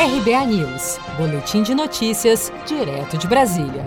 RBA News, Boletim de Notícias, direto de Brasília.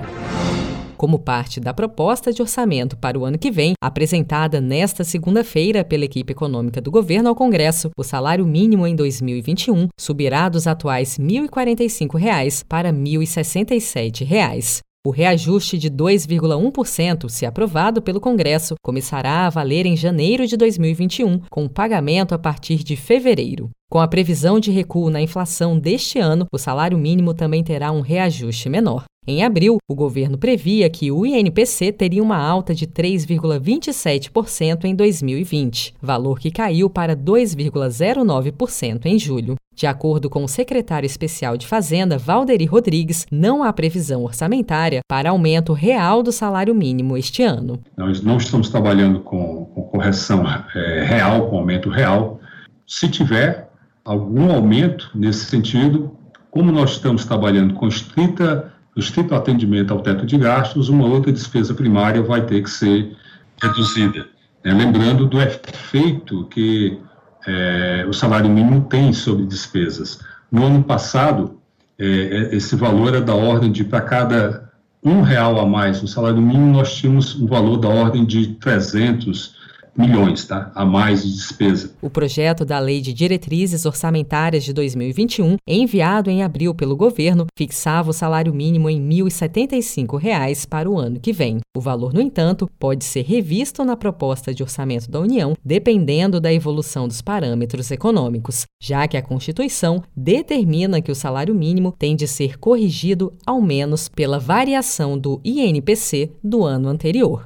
Como parte da proposta de orçamento para o ano que vem, apresentada nesta segunda-feira pela equipe econômica do governo ao Congresso, o salário mínimo em 2021 subirá dos atuais R$ 1.045 para R$ 1.067. O reajuste de 2,1%, se aprovado pelo Congresso, começará a valer em janeiro de 2021, com pagamento a partir de fevereiro. Com a previsão de recuo na inflação deste ano, o salário mínimo também terá um reajuste menor. Em abril, o governo previa que o INPC teria uma alta de 3,27% em 2020, valor que caiu para 2,09% em julho. De acordo com o secretário especial de Fazenda, Valderi Rodrigues, não há previsão orçamentária para aumento real do salário mínimo este ano. Nós não estamos trabalhando com, com correção é, real, com aumento real. Se tiver algum aumento nesse sentido, como nós estamos trabalhando com estrita estrito atendimento ao teto de gastos, uma outra despesa primária vai ter que ser reduzida. Né? Lembrando do efeito que é, o salário mínimo tem sobre despesas. No ano passado, é, é esse valor era da ordem de, para cada um real a mais no salário mínimo, nós tínhamos um valor da ordem de 300 milhões tá, a mais de despesa. O projeto da Lei de Diretrizes Orçamentárias de 2021, enviado em abril pelo governo, fixava o salário mínimo em R$ 1.075 para o ano que vem. O valor, no entanto, pode ser revisto na proposta de orçamento da União, dependendo da evolução dos parâmetros econômicos, já que a Constituição determina que o salário mínimo tem de ser corrigido ao menos pela variação do INPC do ano anterior.